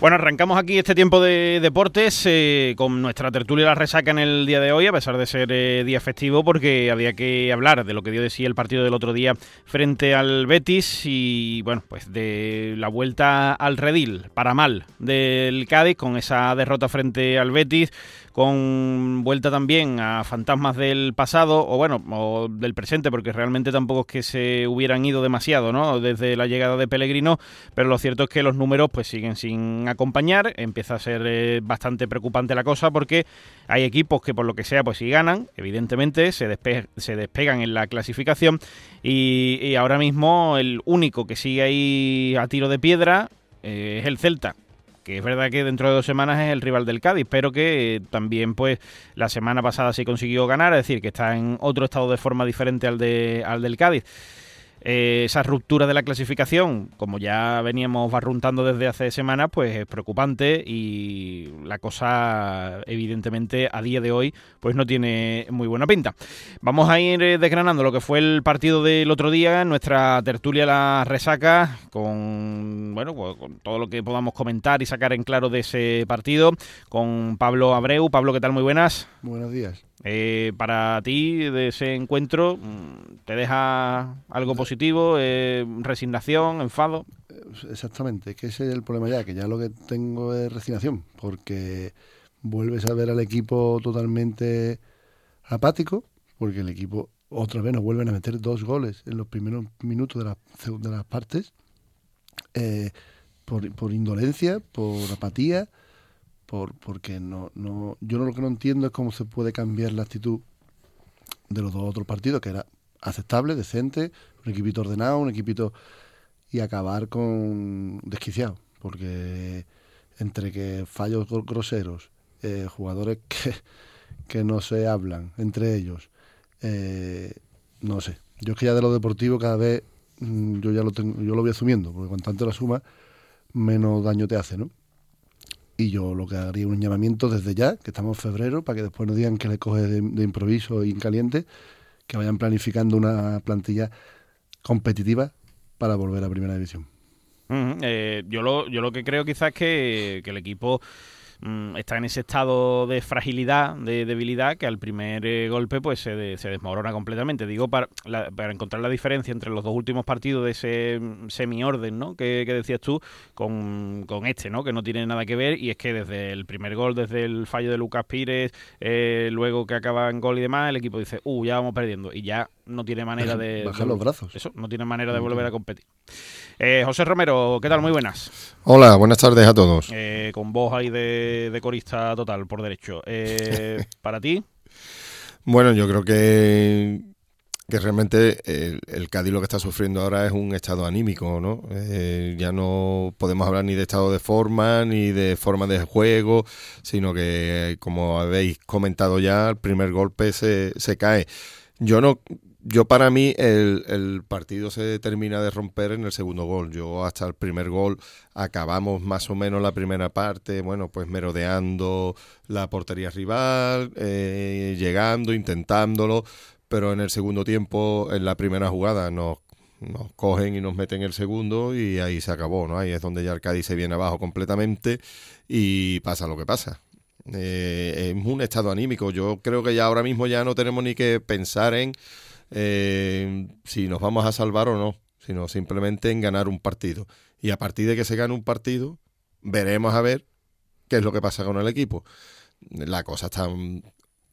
Bueno, arrancamos aquí este tiempo de deportes eh, con nuestra tertulia la resaca en el día de hoy, a pesar de ser eh, día festivo, porque había que hablar de lo que dio de sí el partido del otro día frente al Betis y, bueno, pues de la vuelta al redil, para mal, del Cádiz con esa derrota frente al Betis con vuelta también a fantasmas del pasado, o bueno, o del presente, porque realmente tampoco es que se hubieran ido demasiado, ¿no? Desde la llegada de Pellegrino, pero lo cierto es que los números pues siguen sin acompañar, empieza a ser eh, bastante preocupante la cosa porque hay equipos que por lo que sea pues si ganan, evidentemente se, se despegan en la clasificación y, y, ahora mismo el único que sigue ahí a tiro de piedra eh, es el Celta, que es verdad que dentro de dos semanas es el rival del Cádiz, pero que eh, también pues la semana pasada sí consiguió ganar, es decir, que está en otro estado de forma diferente al, de, al del Cádiz. Eh, esa ruptura de la clasificación, como ya veníamos barruntando desde hace semanas, pues es preocupante y la cosa, evidentemente, a día de hoy, pues no tiene muy buena pinta. Vamos a ir eh, desgranando lo que fue el partido del otro día, nuestra tertulia La Resaca, con, bueno, pues, con todo lo que podamos comentar y sacar en claro de ese partido, con Pablo Abreu. Pablo, ¿qué tal? Muy buenas. Buenos días. Eh, para ti, de ese encuentro, mm, ¿te deja algo positivo? Eh, ¿Resignación? ¿Enfado? Exactamente, que ese es el problema ya, que ya lo que tengo es resignación, porque vuelves a ver al equipo totalmente apático, porque el equipo otra vez nos vuelven a meter dos goles en los primeros minutos de, la, de las partes, eh, por, por indolencia, por apatía por, porque no, no, yo lo que no entiendo es cómo se puede cambiar la actitud de los dos otros partidos, que era aceptable, decente, un equipito ordenado, un equipito y acabar con desquiciado, porque entre que fallos groseros, eh, jugadores que, que, no se hablan entre ellos, eh, no sé. Yo es que ya de lo deportivo cada vez mm, yo ya lo tengo, yo lo voy asumiendo, porque cuanto antes la suma, menos daño te hace, ¿no? Y yo lo que haría un llamamiento desde ya, que estamos en febrero, para que después no digan que le coge de, improviso y en caliente, que vayan planificando una plantilla competitiva para volver a Primera División. eh, yo, lo, yo lo que creo quizás es que, que el equipo está en ese estado de fragilidad, de debilidad, que al primer eh, golpe pues se, desmorona completamente. Digo, para, para, encontrar la diferencia entre los dos últimos partidos de ese mm, semi-orden ¿no? que, decías tú con, este, ¿no? que no tiene nada que ver, y es que desde el primer gol, desde el fallo de Lucas Pires, eh, luego que acaba en gol y demás, el equipo dice, uh, ya vamos perdiendo, y ya no tiene manera de... Bajar los brazos. Eso, no tiene manera de volver a competir. Eh, José Romero, ¿qué tal? Muy buenas. Hola, buenas tardes a todos. Eh, con voz ahí de, corista total, por derecho. Eh, ¿Para ti? Bueno, yo creo que, que realmente el, Cádiz lo que está sufriendo ahora es un estado anímico, ¿no? ya no podemos hablar ni de estado de forma, ni de forma de juego, sino que, como habéis comentado ya, el primer golpe se, se cae. Yo no yo para mí el, el, partido se termina de romper en el segundo gol. Yo hasta el primer gol acabamos más o menos la primera parte, bueno, pues merodeando la portería rival, eh, llegando, intentándolo, pero en el segundo tiempo, en la primera jugada, nos, nos cogen y nos meten el segundo y ahí se acabó, ¿no? Ahí es donde ya el Cádiz se viene abajo completamente y pasa lo que pasa. Eh, es un estado anímico. Yo creo que ya ahora mismo ya no tenemos ni que pensar en eh, si nos vamos a salvar o no, sino simplemente en ganar un partido. Y a partir de que se gane un partido, veremos a ver qué es lo que pasa con el equipo. La cosa está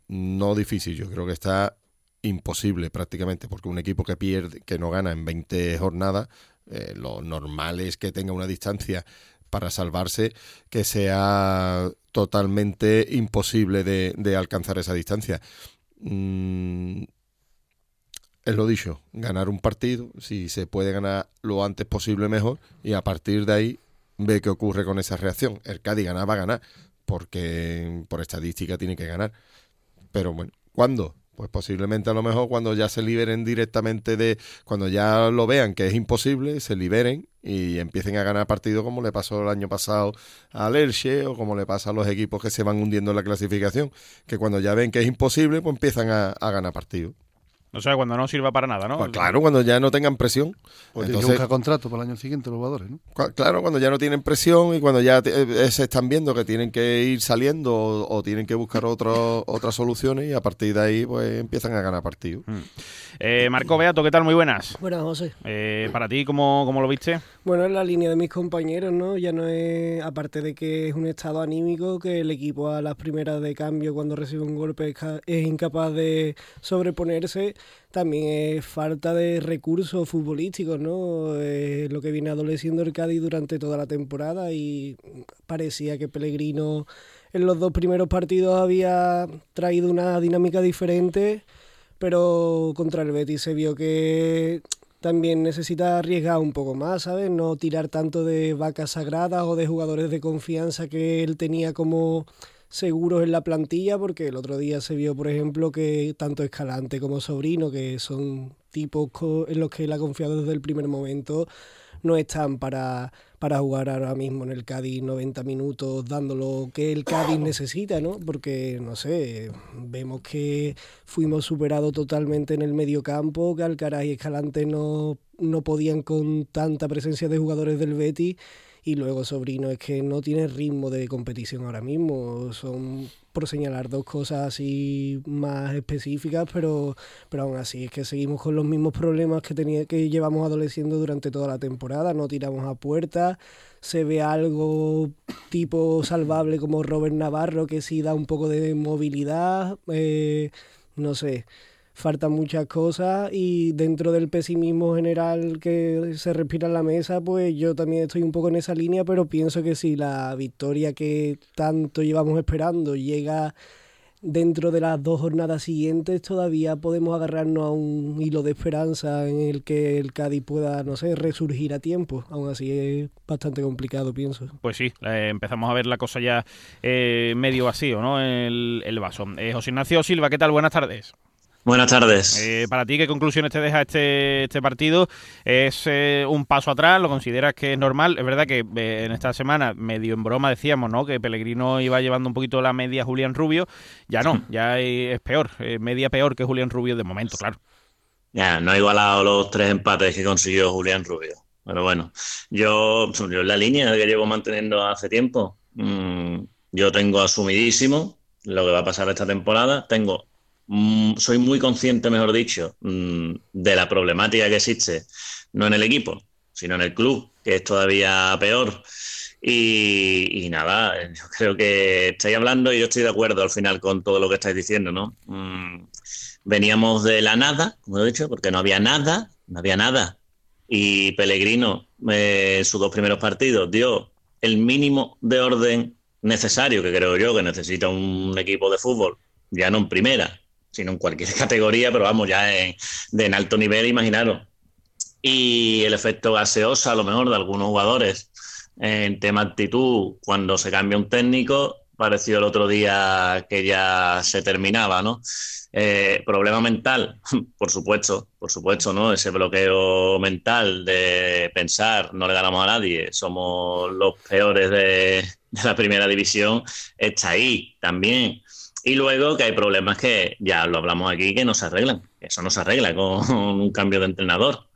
no difícil, yo creo que está imposible prácticamente, porque un equipo que pierde, que no gana en 20 jornadas, eh, lo normal es que tenga una distancia para salvarse que sea totalmente imposible de, alcanzar esa distancia. Mm, es lo dicho, ganar un partido, si se puede ganar lo antes posible mejor y a partir de ahí ve qué ocurre con esa reacción. El Cádiz ganar va a ganar, porque por estadística tiene que ganar. Pero bueno, ¿cuándo? pues posiblemente a lo mejor cuando ya se liberen directamente de, cuando ya lo vean que es imposible, se liberen y empiecen a ganar partidos como le pasó el año pasado al Elche o como le pasa a los equipos que se van hundiendo en la clasificación, que cuando ya ven que es imposible, pues empiezan a, a ganar partidos. O sea, cuando no sirva para nada, ¿no? Pues claro, cuando ya no tengan presión. Pues que buscar contrato para el año siguiente los jugadores, ¿no? Claro, cuando ya no tienen presión y cuando ya eh, se están viendo que tienen que ir saliendo o, tienen que buscar otras soluciones y a partir de ahí pues empiezan a ganar partidos. Mm. Eh, Marco Beato, ¿qué tal? Muy buenas. Buenas, José. Eh, ¿Para ti cómo, cómo lo viste? Bueno, en la línea de mis compañeros, ¿no? Ya no es, aparte de que es un estado anímico, que el equipo a las primeras de cambio cuando recibe un golpe es incapaz de sobreponerse también es falta de recursos futbolísticos, ¿no? Es lo que viene adoleciendo el Cádiz durante toda la temporada y parecía que Pellegrino en los dos primeros partidos había traído una dinámica diferente, pero contra el Betis se vio que también necesita arriesgar un poco más, ¿sabes? No tirar tanto de vacas sagradas o de jugadores de confianza que él tenía como seguros en la plantilla, porque el otro día se vio, por ejemplo, que tanto Escalante como Sobrino, que son tipos en los que él ha confiado desde el primer momento, no están para, para jugar ahora mismo en el Cádiz 90 minutos dando lo que el Cádiz necesita, ¿no? Porque, no sé, vemos que fuimos superados totalmente en el medio campo, que Alcaraz y Escalante no, no podían con tanta presencia de jugadores del Betis y luego Sobrino es que no tiene ritmo de competición ahora mismo. Son por señalar dos cosas así más específicas, pero, pero aún así es que seguimos con los mismos problemas que, tenía, que llevamos adoleciendo durante toda la temporada. No tiramos a puerta, se ve algo tipo salvable como Robert Navarro que sí da un poco de movilidad. Eh, no sé faltan muchas cosas y dentro del pesimismo general que se respira en la mesa, pues yo también estoy un poco en esa línea, pero pienso que si la victoria que tanto llevamos esperando llega dentro de las dos jornadas siguientes, todavía podemos agarrarnos a un hilo de esperanza en el que el Cádiz pueda, no sé, resurgir a tiempo. Aún así es bastante complicado, pienso. Pues sí, empezamos a ver la cosa ya eh, medio vacío, ¿no? El, el vaso. Eh, José Ignacio Silva, ¿qué tal? Buenas tardes. Buenas tardes. Eh, para ti, ¿qué conclusiones te deja este, este partido? ¿Es eh, un paso atrás? ¿Lo consideras que es normal? Es verdad que eh, en esta semana, medio en broma, decíamos ¿no? que Pellegrino iba llevando un poquito la media Julián Rubio. Ya no, ya es peor, media peor que Julián Rubio de momento, claro. Ya, no ha igualado los tres empates que consiguió Julián Rubio. Pero bueno, yo, yo la línea que llevo manteniendo hace tiempo, mm, yo tengo asumidísimo lo que va a pasar esta temporada. Tengo soy muy consciente, mejor dicho, mm, de la problemática que existe, no en el equipo, sino en el club, que es todavía peor. Y, nada, yo creo que estáis hablando y yo estoy de acuerdo al final con todo lo que estáis diciendo, ¿no? Mm, veníamos de la nada, como he dicho, porque no había nada, no había nada. Y Pellegrino, eh, sus dos primeros partidos, dio el mínimo de orden necesario, que creo yo que necesita un equipo de fútbol, ya no en primera, sino en cualquier categoría, pero vamos, ya en, de en alto nivel, imaginaros. Y el efecto gaseosa, a lo mejor, de algunos jugadores en tema actitud, cuando se cambia un técnico, pareció el otro día que ya se terminaba, ¿no? Eh, problema mental, por supuesto, por supuesto, ¿no? Ese bloqueo mental de pensar, no le ganamos a nadie, somos los peores de, de la primera división, está ahí también. Y luego que hay problemas que ya lo hablamos aquí que no se arreglan. Eso no se arregla con un cambio de entrenador.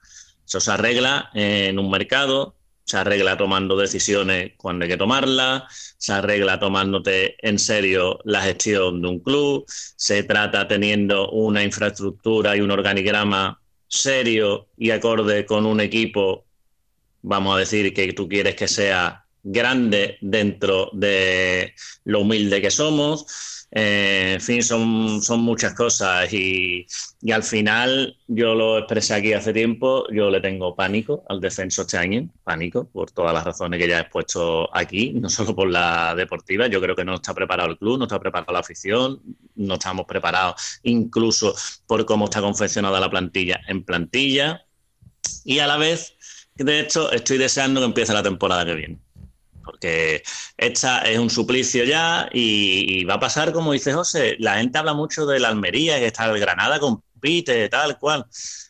Eso se arregla en un mercado, se arregla tomando decisiones cuando hay que tomarlas, se arregla tomándote en serio la gestión de un club, se trata teniendo una infraestructura y un organigrama serio y acorde con un equipo, vamos a decir, que tú quieres que sea grande dentro de lo humilde que somos. Eh, en fin, son, son muchas cosas y, y, al final yo lo expresé aquí hace tiempo, yo le tengo pánico al defenso este año, pánico por todas las razones que ya he expuesto aquí, no solo por la deportiva, yo creo que no está preparado el club, no está preparada la afición, no estamos preparados incluso por cómo está confeccionada la plantilla en plantilla y a la vez, de hecho, estoy deseando que empiece la temporada que viene porque esta es un suplicio ya y, va a pasar como dice José, la gente habla mucho de la Almería, que está el Granada compite, tal cual,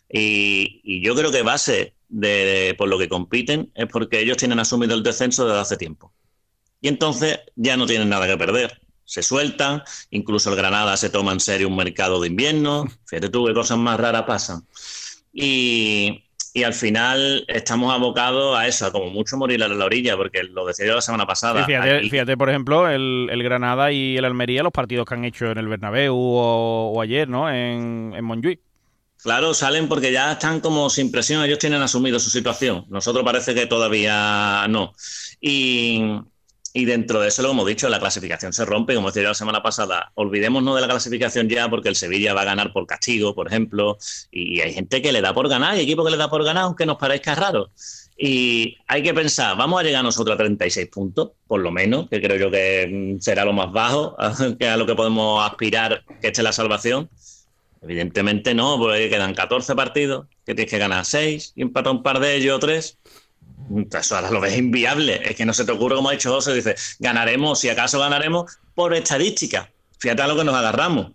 y, yo creo que base de, por lo que compiten es porque ellos tienen asumido el descenso desde hace tiempo. Y entonces ya no tienen nada que perder. Se sueltan, incluso el Granada se toma en serio un mercado de invierno. Fíjate tú qué cosas más raras pasan. Y, y al final estamos abocados a eso, a como mucho morir a la orilla, porque lo decía yo la semana pasada. fíjate, por ejemplo, el, Granada y el Almería, los partidos que han hecho en el Bernabéu o, ayer, ¿no? En, en Montjuic. Claro, salen porque ya están como sin presión, ellos tienen asumido su situación. Nosotros parece que todavía no. Y, y dentro de eso, lo hemos dicho, la clasificación se rompe, como decía la semana pasada. Olvidémonos de la clasificación ya porque el Sevilla va a ganar por castigo, por ejemplo, y hay gente que le da por ganar, hay equipo que le da por ganar, aunque nos parezca raro. Y hay que pensar, vamos a llegar nosotros a 36 puntos, por lo menos, que creo yo que mm, será lo más bajo, que a lo que podemos aspirar que esté la salvación. Evidentemente no, porque quedan 14 partidos, que tienes que ganar 6 y empatar un par de ellos o 3 eso ahora lo ves inviable. Es que no se te ocurre, como ha dicho José, dice, ganaremos, si acaso ganaremos, por estadística. Fíjate a lo que nos agarramos.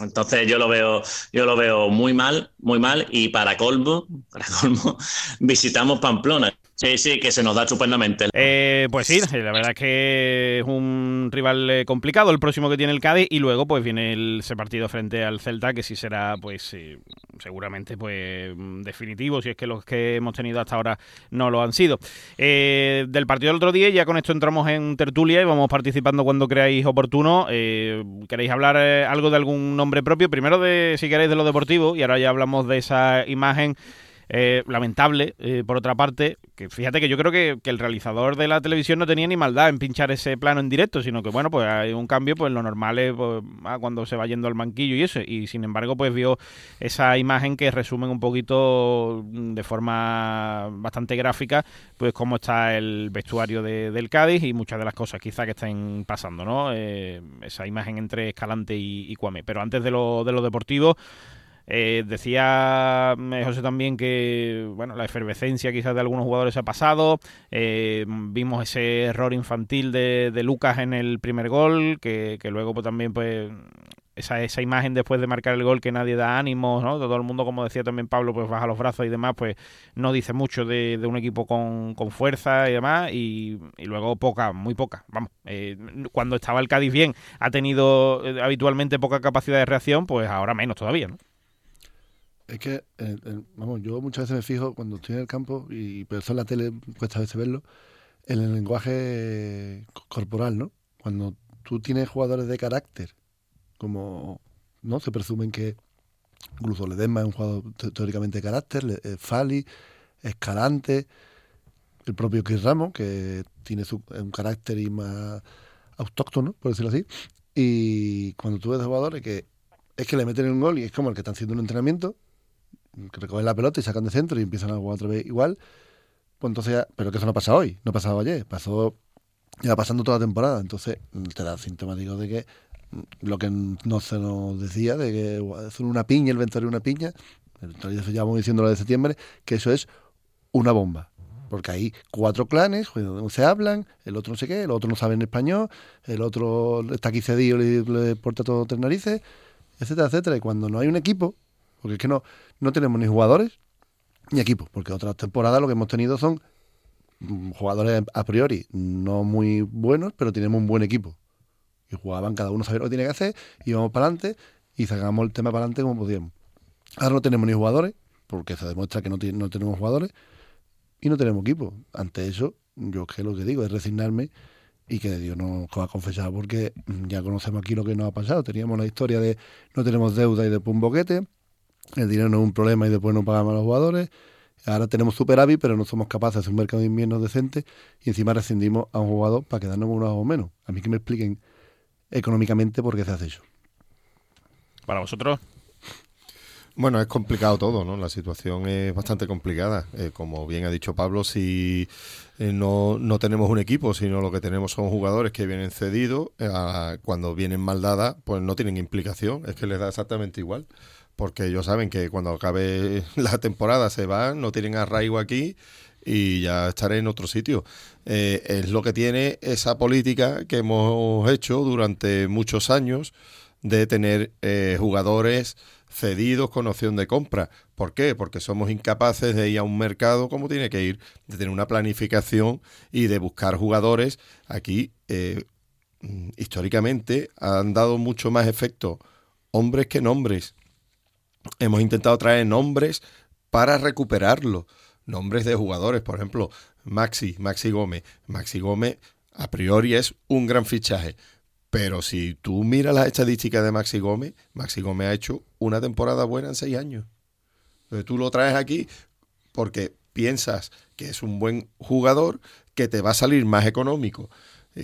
Entonces yo lo veo, yo lo veo muy mal, muy mal. Y para colmo, para colmo, visitamos Pamplona. Sí, sí, que se nos da estupendamente. Eh, pues sí, la verdad es que es un rival eh, complicado el próximo que tiene el Cádiz y luego pues viene ese partido frente al Celta que sí será pues seguramente pues definitivo si es que los que hemos tenido hasta ahora no lo han sido. Eh, del partido del otro día ya con esto entramos en tertulia y vamos participando cuando creáis oportuno. ¿Queréis hablar algo de algún nombre propio? Primero de si queréis de lo deportivo y ahora ya hablamos de esa imagen eh, lamentable, eh, por otra parte, que fíjate que yo creo que, el realizador de la televisión no tenía ni maldad en pinchar ese plano en directo, sino que bueno, pues hay un cambio, pues lo normal es pues, ah, cuando se va yendo al manquillo y eso, y sin embargo pues vio esa imagen que resumen un poquito mm, de forma bastante gráfica, pues cómo está el vestuario del Cádiz y muchas de las cosas quizá que estén pasando, ¿no? Eh, esa imagen entre Escalante y, y Cuame. Pero antes de lo, de lo deportivo, eh, decía eh, José también que bueno la efervescencia quizás de algunos jugadores ha pasado. Eh, vimos ese error infantil de, Lucas en el primer gol, que, luego pues, también pues esa, esa imagen después de marcar el gol que nadie da ánimos, ¿no? Todo el mundo, como decía también Pablo, pues baja los brazos y demás, pues no dice mucho de, un equipo con, fuerza y demás, y, luego poca, muy poca, vamos. cuando estaba el Cádiz bien, ha tenido habitualmente poca capacidad de reacción, pues ahora menos todavía, ¿no? Es que, eh, vamos, yo muchas veces me fijo cuando estoy en el campo, y pero eso en la tele cuesta a veces verlo, en el lenguaje corporal, ¿no? Cuando tú tienes jugadores de carácter, como, ¿no? Se presumen que incluso Ledesma es un jugador teóricamente de carácter, eh, Fali, Escalante, el propio Chris Ramos, que tiene su, un carácter y más autóctono, por decirlo así. Y cuando tú ves jugadores que es que le meten un gol y es como el que están haciendo un entrenamiento, recogen la pelota y sacan de centro y empiezan a jugar otra vez igual. Pues entonces ya, pero que eso no pasa hoy, no ha pasado ayer, pasó ya pasando toda la temporada. Entonces te da sintomático de que lo que no se nos decía, de que es una piña, el de una piña, ya llevamos diciendo lo de septiembre, que eso es una bomba. Porque hay cuatro clanes, donde se hablan, el otro no sé qué, el otro no sabe en español, el otro está aquí cedido y le, porta todo tres narices, etcétera, etcétera. Y cuando no hay un equipo, porque es que no, no tenemos ni jugadores ni equipos, porque otras temporadas lo que hemos tenido son mm, jugadores a priori no muy buenos, pero tenemos un buen equipo. Y jugaban, cada uno sabía lo que tiene que hacer, íbamos para adelante y sacamos el tema para adelante como podíamos. Ahora no tenemos ni jugadores, porque se demuestra que no, no tenemos jugadores, y no tenemos equipo. Ante eso, yo que lo que digo es resignarme y que Dios nos va a confesar porque ya conocemos aquí lo que nos ha pasado. Teníamos la historia de no tenemos deuda y después un boquete, el dinero no es un problema y después no pagamos a los jugadores. Ahora tenemos superávit, pero no somos capaces de hacer un mercado de invierno decente y encima rescindimos a un jugador para quedarnos con unos o menos. A mí que me expliquen económicamente por qué se hace eso. Para vosotros. Bueno, es complicado todo, ¿no? La situación es bastante complicada. Eh, como bien ha dicho Pablo, si eh, no, no, tenemos un equipo, sino lo que tenemos son jugadores que vienen cedidos, eh, cuando vienen mal dadas, pues no tienen implicación, es que les da exactamente igual porque ellos saben que cuando acabe la temporada se van, no tienen arraigo aquí y ya estaré en otro sitio. Eh, es lo que tiene esa política que hemos hecho durante muchos años de tener eh, jugadores cedidos con opción de compra. ¿Por qué? Porque somos incapaces de ir a un mercado como tiene que ir, de tener una planificación y de buscar jugadores. Aquí, eh, históricamente, han dado mucho más efecto hombres que nombres. Hemos intentado traer nombres para recuperarlo. Nombres de jugadores, por ejemplo, Maxi, Maxi Gómez. Maxi Gómez, a priori, es un gran fichaje. Pero si tú miras las estadísticas de Maxi Gómez, Maxi Gómez ha hecho una temporada buena en seis años. Entonces tú lo traes aquí porque piensas que es un buen jugador, que te va a salir más económico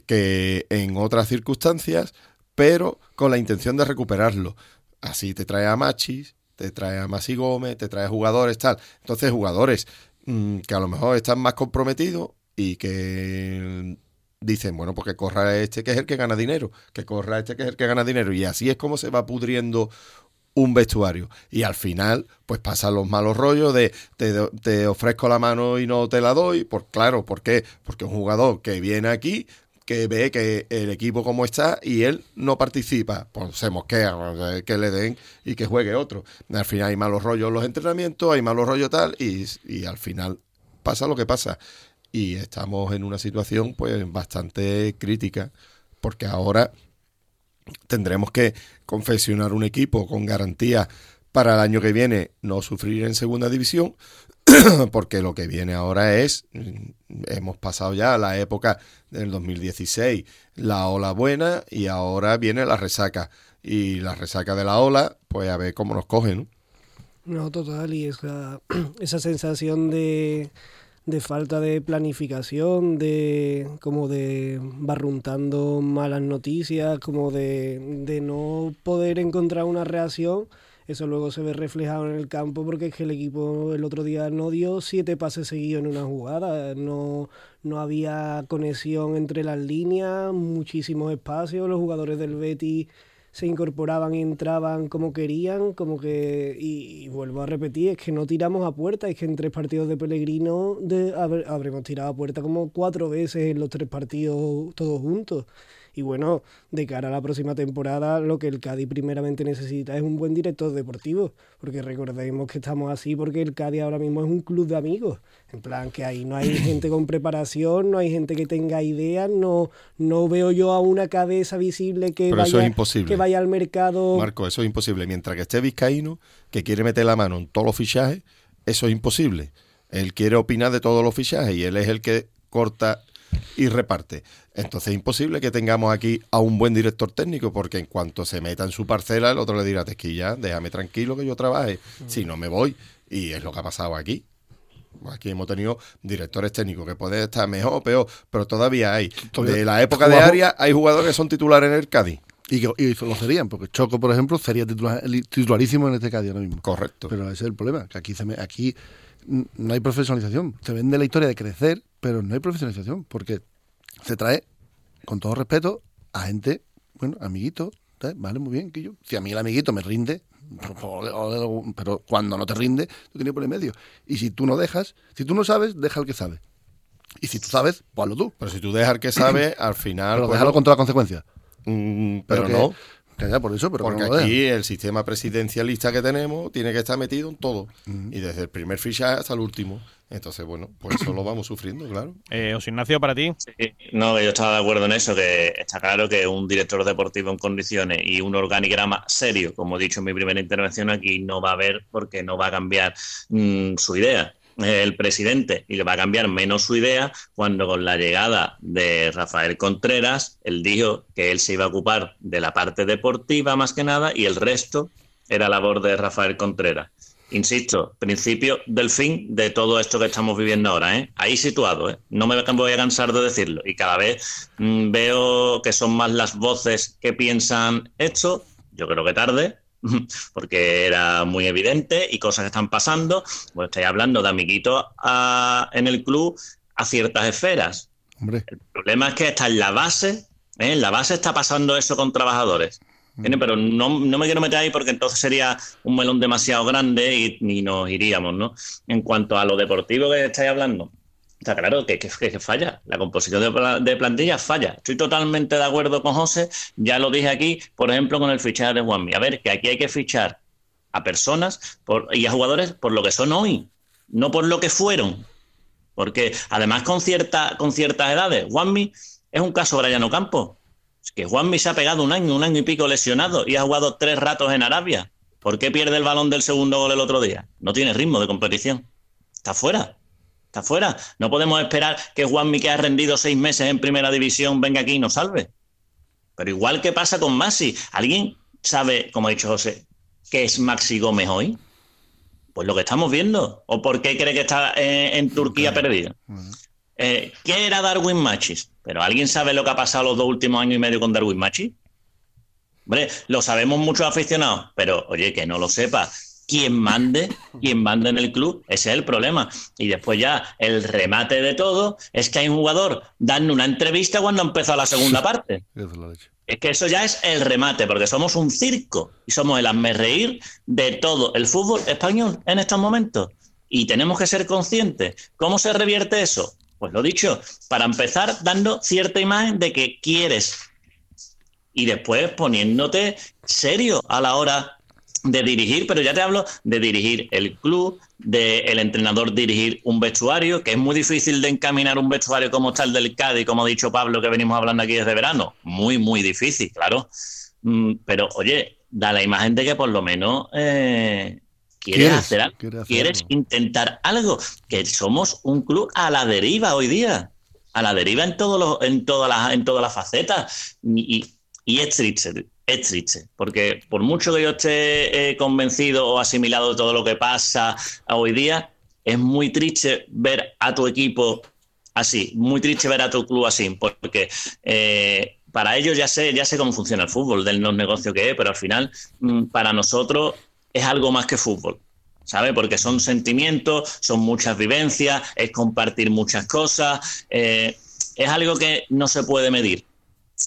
que en otras circunstancias, pero con la intención de recuperarlo. Así te trae a Machis, te trae a Maxi Gómez, te trae jugadores, tal. Entonces, jugadores mm, que a lo mejor están más comprometidos y que dicen, bueno, pues que corra este que es el que gana dinero, que corra este que es el que gana dinero. Y así es como se va pudriendo un vestuario. Y al final, pues pasan los malos rollos de te, ofrezco la mano y no te la doy. Por claro, ¿por qué? Porque un jugador que viene aquí, que ve que el equipo como está y él no participa, pues se mosquea, que le den y que juegue otro. Al final hay malos rollos en los entrenamientos, hay malos rollos tal, y, y al final pasa lo que pasa. Y estamos en una situación pues bastante crítica porque ahora tendremos que confeccionar un equipo con garantía para el año que viene no sufrir en segunda división porque lo que viene ahora es hemos pasado ya la época del 2016 la ola buena y ahora viene la resaca y la resaca de la ola pues a ver cómo nos cogen no, total y esa, esa sensación de de falta de planificación, de como de barruntando malas noticias, como de, de no poder encontrar una reacción. Eso luego se ve reflejado en el campo porque es que el equipo el otro día no dio siete pases seguidos en una jugada, no, no había conexión entre las líneas, muchísimos espacios, los jugadores del Betis se incorporaban y entraban como querían, como que, y, vuelvo a repetir, es que no tiramos a puerta, es que en tres partidos de Pellegrino de, habremos tirado a puerta como cuatro veces en los tres partidos todos juntos. Y bueno, de cara a la próxima temporada, lo que el Cádiz primeramente necesita es un buen director deportivo, porque recordemos que estamos así porque el Cádiz ahora mismo es un club de amigos. En plan, que ahí no hay gente con preparación, no hay gente que tenga ideas, no, no veo yo a una cabeza visible que, vaya, que vaya al mercado. Marco, eso es imposible. Mientras que esté Vizcaíno, que quiere meter la mano en todos los fichajes, eso es imposible. Él quiere opinar de todos los fichajes y él es el que corta y reparte. Entonces es imposible que tengamos aquí a un buen director técnico, porque en cuanto se meta en su parcela, el otro le dirá, Tesquilla, déjame tranquilo que yo trabaje, si no me voy. Y es lo que ha pasado aquí. Aquí hemos tenido directores técnicos que pueden estar mejor o peor, pero todavía hay. De la época de Aria hay jugadores que son titulares en el Cádiz. Y, que, y lo serían, porque Choco, por ejemplo, sería titularísimo en este Cádiz ahora mismo. Correcto. Pero ese es el problema, que aquí, se me, aquí no hay profesionalización. Se vende la historia de crecer, pero no hay profesionalización, porque se trae, con todo respeto, a gente, bueno, amiguito, vale, muy bien, que yo, si a mí el amiguito me rinde, pero cuando no te rinde, tú tienes por el medio. Y si tú no dejas, si tú no sabes, deja al que sabe. Y si tú sabes, pues hazlo tú. Pero si tú dejas al que sabe, al final... Pero déjalo con todas las consecuencias. Mm, pero, no por eso, pero Porque aquí el sistema presidencialista que tenemos tiene que estar metido en todo. Y desde el primer fichaje hasta el último. Entonces, bueno, pues eso lo vamos sufriendo, claro. Eh, José Ignacio, para ti. no, yo estaba de acuerdo en eso, que está claro que un director deportivo en condiciones y un organigrama serio, como he dicho en mi primera intervención aquí, no va a haber porque no va a cambiar mm, su idea el presidente y le va a cambiar menos su idea cuando con la llegada de Rafael Contreras, él dijo que él se iba a ocupar de la parte deportiva más que nada y el resto era labor de Rafael Contreras. Insisto, principio del fin de todo esto que estamos viviendo ahora, ¿eh? ahí situado, ¿eh? no me voy a cansar de decirlo y cada vez mm, veo que son más las voces que piensan esto, yo creo que tarde, porque era muy evidente y cosas están pasando. Pues estoy hablando de amiguitos en el club a ciertas esferas. El problema es que está en la base, ¿eh? en la base está pasando eso con trabajadores. Mm. Pero no, me quiero meter ahí porque entonces sería un melón demasiado grande y, y, nos iríamos, ¿no? En cuanto a lo deportivo que estáis hablando, Está claro que, que, falla. La composición de, de, plantilla falla. Estoy totalmente de acuerdo con José. Ya lo dije aquí, por ejemplo, con el fichaje de Juanmi. A ver, que aquí hay que fichar a personas y a jugadores por lo que son hoy, no por lo que fueron. Porque además con, cierta, con ciertas edades, Juanmi es un caso Brian Campo. Es que Juanmi se ha pegado un año, un año y pico lesionado y ha jugado tres ratos en Arabia. ¿Por qué pierde el balón del segundo gol el otro día? No tiene ritmo de competición. Está fuera. Está fuera. No podemos esperar que Juanmi, que ha rendido seis meses en primera división, venga aquí y nos salve. Pero igual que pasa con Maxi, ¿alguien sabe, como ha dicho José, qué es Maxi Gómez hoy? Pues lo que estamos viendo. ¿O por qué cree que está eh, en Turquía perdido? Eh, ¿Qué era Darwin Machis? ¿Pero alguien sabe lo que ha pasado los dos últimos años y medio con Darwin Machis? Hombre, lo sabemos muchos aficionados, pero oye, que no lo sepa quien mande, quien mande en el club, ese es el problema. Y después ya el remate de todo es que hay un jugador dando una entrevista cuando empezó la segunda parte. Es que eso ya es el remate, porque somos un circo y somos el reír de todo el fútbol español en estos momentos. Y tenemos que ser conscientes. ¿Cómo se revierte eso? Pues lo dicho, para empezar dando cierta imagen de que quieres y después poniéndote serio a la hora de dirigir, pero ya te hablo de dirigir el club, de el entrenador dirigir un vestuario, que es muy difícil de encaminar un vestuario como tal del Cádiz, como ha dicho Pablo, que venimos hablando aquí desde verano. Muy, muy difícil, claro. Mm, pero, oye, da la imagen de que por lo menos eh, quieres, hacer algo, quieres intentar algo, que somos un club a la deriva hoy día, a la deriva en, todos en, todas las, en todas las facetas. Y, y es triste, es triste, porque por mucho que yo esté eh, convencido o asimilado de todo lo que pasa hoy día, es muy triste ver a tu equipo así, muy triste ver a tu club así, porque eh, para ellos ya sé, ya sé cómo funciona el fútbol, del no negocio que es, pero al final mm, para nosotros es algo más que fútbol. ¿Sabe? Porque son sentimientos, son muchas vivencias, es compartir muchas cosas, eh, es algo que no se puede medir.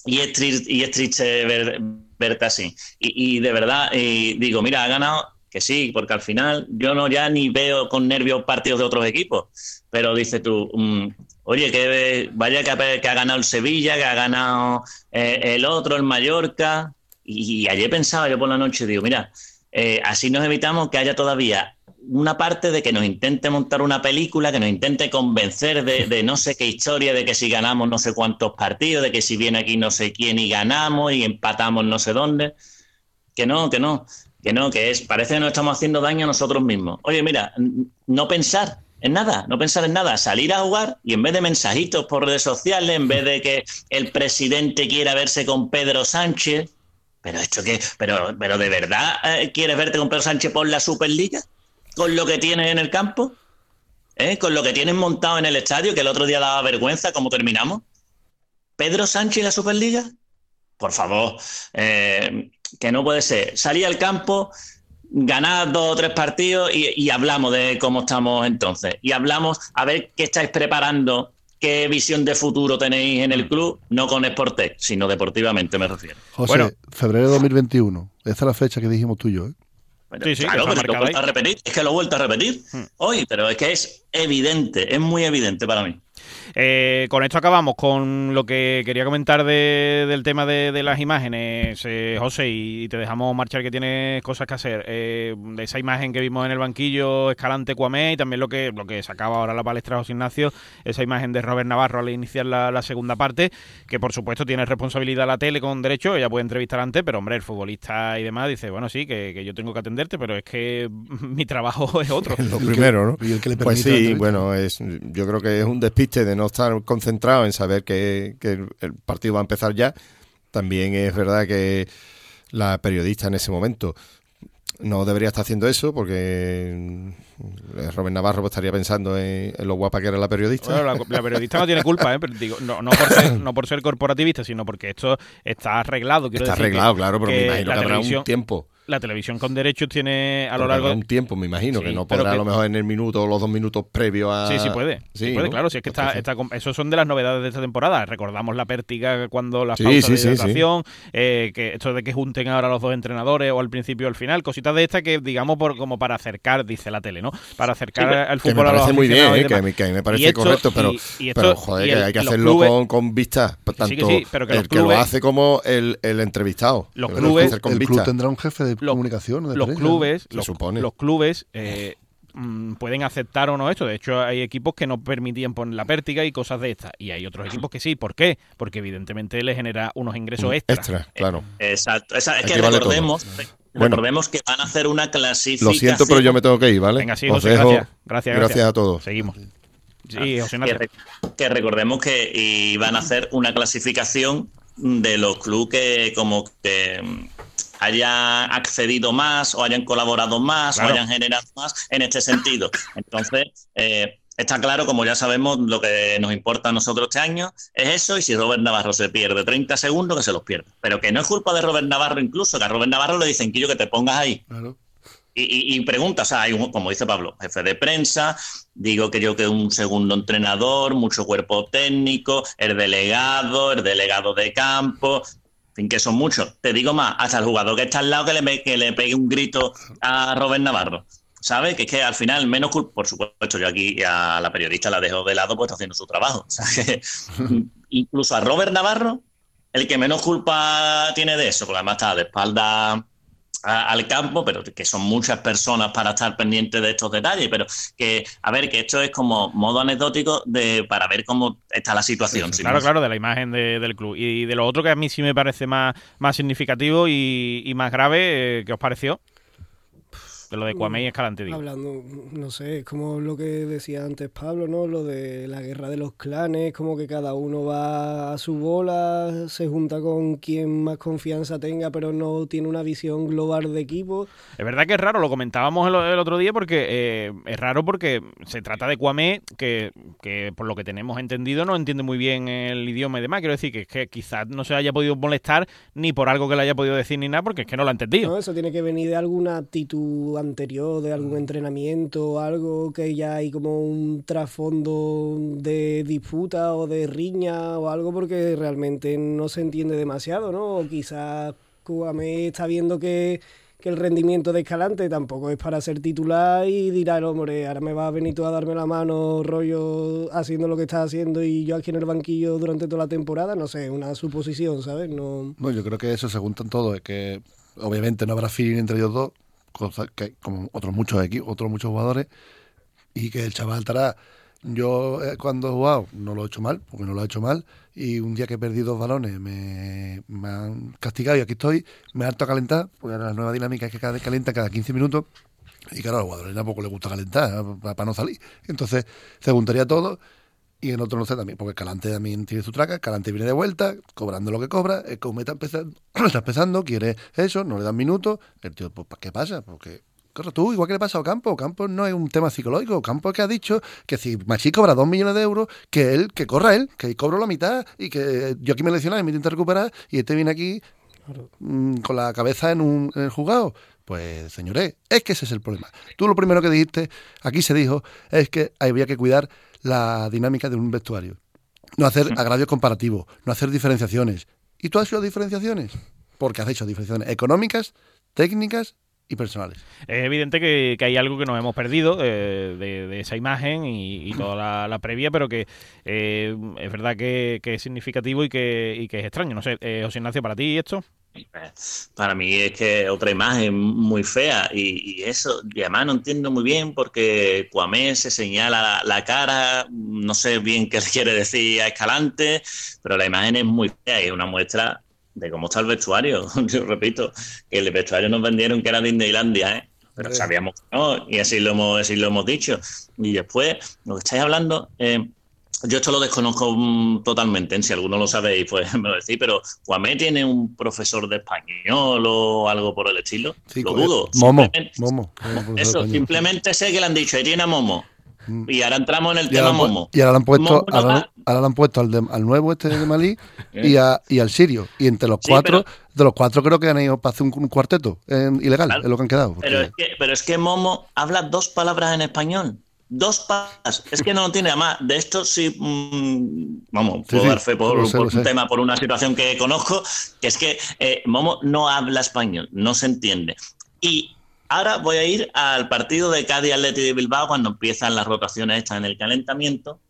Y es y es triste ver, verte así. Y, de verdad, digo, mira, ha ganado, que sí, porque al final yo no ya ni veo con nervios partidos de otros equipos, pero dices tú, mm, oye, que vaya que ha, ganado el Sevilla, que ha ganado eh, el otro, el Mallorca, y, ayer pensaba yo por la noche, digo, mira, eh, así nos evitamos que haya todavía una parte de que nos intente montar una película, que nos intente convencer de, no sé qué historia, de que si ganamos no sé cuántos partidos, de que si viene aquí no sé quién y ganamos y empatamos no sé dónde. Que no, que no, que no, que es, parece que nos estamos haciendo daño a nosotros mismos. Oye, mira, no pensar en nada, no pensar en nada, salir a jugar y en vez de mensajitos por redes sociales, en vez de que el presidente quiera verse con Pedro Sánchez, pero esto que, pero, pero de verdad eh, quieres verte con Pedro Sánchez por la Superliga? Con lo que tienes en el campo, ¿eh? con lo que tienes montado en el estadio, que el otro día daba vergüenza cómo terminamos. Pedro Sánchez y la Superliga, por favor, eh, que no puede ser. Salí al campo, ganar dos o tres partidos y, hablamos de cómo estamos entonces. Y hablamos a ver qué estáis preparando, qué visión de futuro tenéis en el club, no con Sportec, sino deportivamente me refiero. José, bueno, febrero de 2021, esa es la fecha que dijimos tú y yo. ¿eh? Sí, sí, claro, pero lo he vuelto a repetir. Es que lo he vuelto a repetir hmm. hoy, pero es que es evidente, es muy evidente para mí. Eh, con esto acabamos con lo que quería comentar del tema de, las imágenes, eh, José, y te dejamos marchar que tienes cosas que hacer. Eh, de esa imagen que vimos en el banquillo, Escalante Cuamé, y también lo que, lo que sacaba ahora la palestra José Ignacio, esa imagen de Robert Navarro al iniciar la, segunda parte, que por supuesto tiene responsabilidad la tele con derecho, ella puede entrevistar antes, pero hombre, el futbolista y demás dice, bueno, sí, que, yo tengo que atenderte, pero es que mi trabajo es otro. lo primero, ¿no? pues sí, bueno, es, yo creo que es un despiste de no estar concentrado en saber que, el partido va a empezar ya, también es verdad que la periodista en ese momento no debería estar haciendo eso porque eh, Robert Navarro pues, estaría pensando en, lo guapa que era la periodista. la, periodista no tiene culpa, ¿eh? digo, no, no, por ser, no por ser corporativista, sino porque esto está arreglado. está decir arreglado, claro, pero me imagino que habrá un tiempo la televisión con derechos tiene a lo largo de un tiempo, me imagino, que no pero podrá que- a lo mejor en el minuto o los dos minutos previos a. Sí, sí puede. Sí, Sí, puede, ¿no? claro. Si es que está, Entonces- está com- esos son de las novedades de esta temporada. Recordamos la pértiga cuando las Sí, pausas sí, de sí, sí. hidratación, eh, que esto de que junten ahora los dos entrenadores o al principio o al final, cositas de estas que digamos por como para acercar, dice la tele, ¿no? Para acercar Sí, al Que me fútbol a los parece muy bien, y eh, que, a mí, que a mí me Y parece esto- correcto, pero, y- y esto- pero joder, y que el- hay que hacerlo clubes- con, con vistas. pues, Que sí, que Tanto sí, pero que el los que lo clubes- hace como el, el entrevistado. Los que que clubes- el club tendrá un jefe de Los- comunicación o de los prensa, ¿no? clubes, los, supone. los clubes eh, mm, pueden aceptar o no esto. De hecho, hay equipos que no permitían poner la pértiga y cosas de estas. Y hay otros equipos que sí. ¿Por qué? Porque evidentemente les genera unos ingresos extra. Extra, claro. Exacto. Esa- es que vale recordemos, Bueno. recordemos que van a hacer una clasificación. Lo siento, pero yo me tengo que ir, ¿vale? Venga, sí, Os José, dejo. gracias. Gracias, gracias. a todos. Seguimos. Sí, José que, recordemos que iban a hacer una clasificación de los clubes que como que mm, hayan accedido más o hayan colaborado más Claro. o hayan generado más en este sentido. Entonces, eh, está claro, como ya sabemos, lo que nos importa a nosotros este año es eso y si Robert Navarro se pierde 30 segundos, que se los pierda. Pero que no es culpa de Robert Navarro incluso, que a Robert Navarro le dicen, Quillo, que te pongas ahí. Claro. Y, y, y pregunta, o sea, hay un- como dice Pablo, jefe de prensa, digo que yo que un segundo entrenador, mucho cuerpo técnico, el delegado, el delegado de campo, fin, que son muchos. Te digo más, hasta el jugador que está al lado que le, que le pegue un grito a Robert Navarro. ¿Sabes? Que es que al final, menos culpa, por supuesto, yo aquí a la periodista la dejo de lado, pues está haciendo su trabajo. Incluso a Robert Navarro, el que menos culpa tiene de eso, porque además está de espalda a- al campo, pero que son muchas personas para estar pendientes de estos detalles, pero que, a ver, que esto es como modo anecdótico de para ver cómo está la situación. Claro, claro, de la imagen de- del club. Y de lo otro que a mí sí me parece más, más significativo y, y más grave, eh, ¿qué os pareció? De lo de Cuamé y Escalante, digo. Hablando, no sé, es como lo que decía antes Pablo, ¿no? Lo de la guerra de los clanes, como que cada uno va a su bola, se junta con quien más confianza tenga, pero no tiene una visión global de equipo. Es verdad que es raro, lo comentábamos el, el otro día porque eh, es raro porque se trata de Cuamé, que, que por lo que tenemos entendido no entiende muy bien el idioma y demás. Quiero decir que es que quizás no se haya podido molestar ni por algo que le haya podido decir ni nada, porque es que no lo ha entendido. ¿no? Eso tiene que venir de alguna actitud anterior, de algún entrenamiento, algo que ya hay como un trasfondo de disputa o de riña o algo porque realmente no se entiende demasiado, ¿no? O quizás Cuamé está viendo que, que el rendimiento de Escalante tampoco es para ser titular y dirá el hombre, ahora me va a venir tú a darme la mano, rollo, haciendo lo que está haciendo y yo aquí en el banquillo durante toda la temporada, no sé, una suposición, ¿sabes? No... No, yo creo que eso se juntan todos, es que obviamente no habrá feeling entre ellos dos, que como otros muchos equipos, otros muchos jugadores, y que el chaval estará. Yo eh, cuando he jugado no lo he hecho mal, porque no lo he hecho mal, y un día que he perdido dos balones me, han castigado y aquí estoy, me harto a calentar, porque ahora la nueva dinámica es que cada vez calienta cada 15 minutos, y claro, a los jugadores tampoco les gusta calentar, para, no salir. Entonces se juntaría todo y en otro no sé también, porque Calante también tiene su traca, Calante viene de vuelta, cobrando lo que cobra, el Coume está empezando, está empezando, quiere eso, no le dan minutos, el tío, pues ¿qué pasa? Porque, claro, tú, igual que le pasa a Campo, Campo no es un tema psicológico, Campo que ha dicho que si Machi cobra dos millones de euros, que él, que corra él, que cobro la mitad y que yo aquí me lesioné y me intento recuperar y este viene aquí mm, con la cabeza en, un, en el juzgado. Pues, señores, es que ese es el problema. Tú lo primero que dijiste, aquí se dijo, es que había que cuidar la dinámica de un vestuario. No hacer agravios comparativos, no hacer diferenciaciones. ¿Y tú has hecho diferenciaciones? Porque has hecho diferenciaciones económicas, técnicas y personales. Es evidente que, que hay algo que nos hemos perdido eh, de, de esa imagen y, y toda la, la previa, pero que eh, es verdad que, que es significativo y que, y que es extraño. No sé, eh, José Ignacio, ¿para ti esto? Para mí es que otra imagen muy fea y, y eso, y además no entiendo muy bien porque Cuamé se señala la, la cara, no sé bien qué quiere decir a Escalante, pero la imagen es muy fea y es una muestra de cómo está el vestuario. Yo repito, que el vestuario nos vendieron que era Disneylandia, ¿eh? pero sabíamos que no, y así lo hemos, así lo hemos dicho. Y después, lo que estáis hablando, eh, yo esto lo desconozco mm, totalmente, si alguno lo sabéis, pues me lo decís, pero Cuamé tiene un profesor de español o algo por el estilo. Sí, lo dudo. Momo, Simplemente- Momo. profesor Eso, simplemente sé que le han dicho, ahí tiene a Momo. Y ahora entramos en el Y tema Momo. y ahora le han puesto, Momo ahora, va- ahora le han puesto al, al nuevo este de Malí y, a, y al sirio. Y entre los cuatro, de los cuatro creo que han ido para hacer un, cuarteto ilegal, es lo que han quedado. Pero, es que, pero es que Momo habla dos palabras en español. Dos palabras. Es que no lo tiene más. De esto sí, mm, vamos, puedo dar fe por, un tema, por una situación que conozco, que es que eh, Momo no habla español, no se entiende. Y ahora voy a ir al partido de Cádiz Atleti de Bilbao cuando empiezan las rotaciones estas en el calentamiento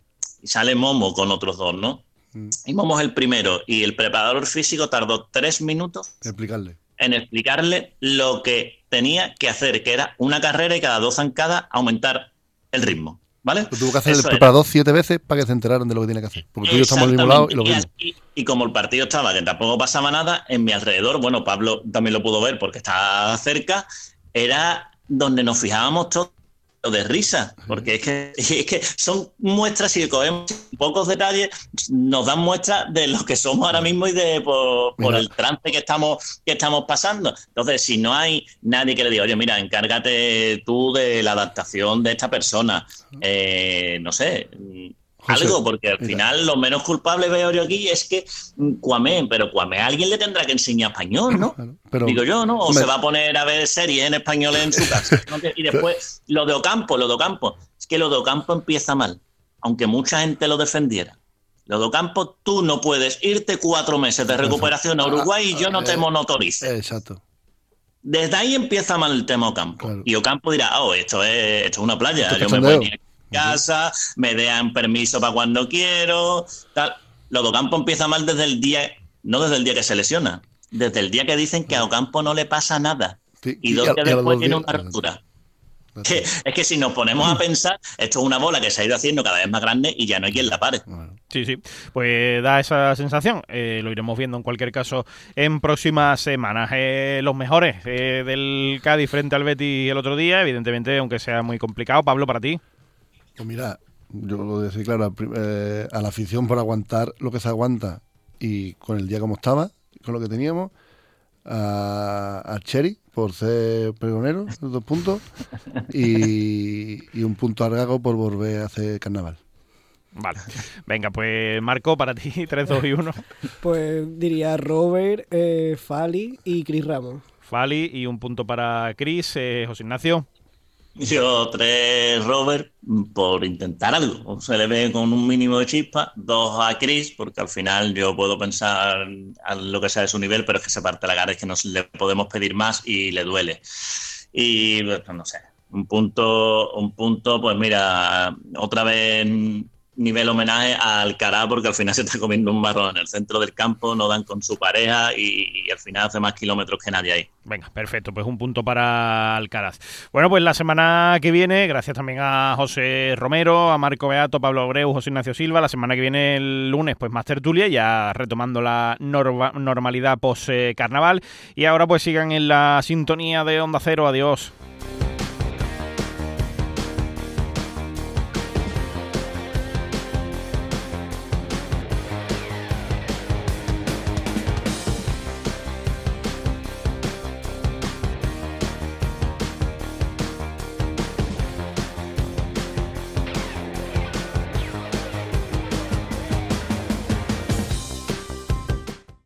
y sale Momo con otros dos, ¿no? Mm. Y Momo es el primero y el preparador físico tardó tres minutos explicarle. en explicarle lo que tenía que hacer, que era una carrera y cada dos zancadas aumentar el ritmo. ¿Vale? Tuvo que hacer el preparador siete veces para que se enteraran de lo que tiene que hacer. Porque tú y yo estamos al mismo lado y lo vimos. Y, como el partido estaba, que tampoco pasaba nada, en mi alrededor, bueno, Pablo también lo pudo ver porque está cerca, era donde nos fijábamos todos de risa, porque es que, es que son muestras, si cogemos pocos detalles, nos dan muestras de lo que somos ahora mismo y de por, el trance que estamos, que estamos pasando. Entonces, si no hay nadie que le diga, oye, mira, encárgate tú de la adaptación de esta persona, eh, no sé, algo, porque al final lo menos culpable veo yo aquí es que Cuamé, pero Cuamé a alguien le tendrá que enseñar español, ¿no? Digo yo, ¿no? O se va a poner a ver series en español en su casa. Y después, lo de Ocampo, lo de Ocampo. Es que lo de Ocampo empieza mal, aunque mucha gente lo defendiera. Lo de Ocampo, tú no puedes irte cuatro meses de recuperación a Uruguay y yo no te eh, monotorice. Exacto. Desde ahí empieza mal el tema Ocampo. Y Ocampo dirá, oh, esto es, esto es una playa, yo me voy casa, me dan permiso para cuando quiero, tal. Lo de Ocampo empieza mal desde el día, no desde el día que se lesiona, desde el día que dicen que a Ocampo no le pasa nada. y dos días después tiene una ruptura. es que si nos ponemos a pensar, esto es una bola que se ha ido haciendo cada vez más grande y ya no hay quien la pare. Sí, sí, pues da esa sensación. Eh, lo iremos viendo en cualquier caso en próximas semanas. Eh, los mejores eh, del Cádiz frente al Betis el otro día, evidentemente, aunque sea muy complicado. Pablo, para ti. Pues mira, yo lo decía claro, eh, a la afición por aguantar lo que se aguanta y con el día como estaba, con lo que teníamos, a, a Cherry por ser pregonero, dos puntos, y, un punto a Argago por volver a hacer carnaval. Vale. Venga, pues Marco, para ti, 3, 2 y 1. Pues diría Robert, eh, Fali y Cris Ramos. Fali y un punto para Cris. Eh, José Ignacio. Yo tres Robert por intentar algo. Se le ve con un mínimo de chispa. Dos a Chris, porque al final yo puedo pensar a lo que sea de su nivel, pero es que se parte la cara, es que no le podemos pedir más y le duele. Y pues, no sé, un punto, un punto, pues mira, otra vez nivel homenaje a Alcaraz porque al final se está comiendo un marrón en el centro del campo, no dan con su pareja y, al final hace más kilómetros que nadie ahí. Venga, perfecto, pues un punto para Alcaraz. Bueno, pues la semana que viene, gracias también a José Romero, a Marco Beato, Pablo Abreu, José Ignacio Silva, la semana que viene el lunes, pues más tertulia, ya retomando la normalidad post-carnaval. Y ahora pues sigan en la sintonía de Onda Cero, adiós.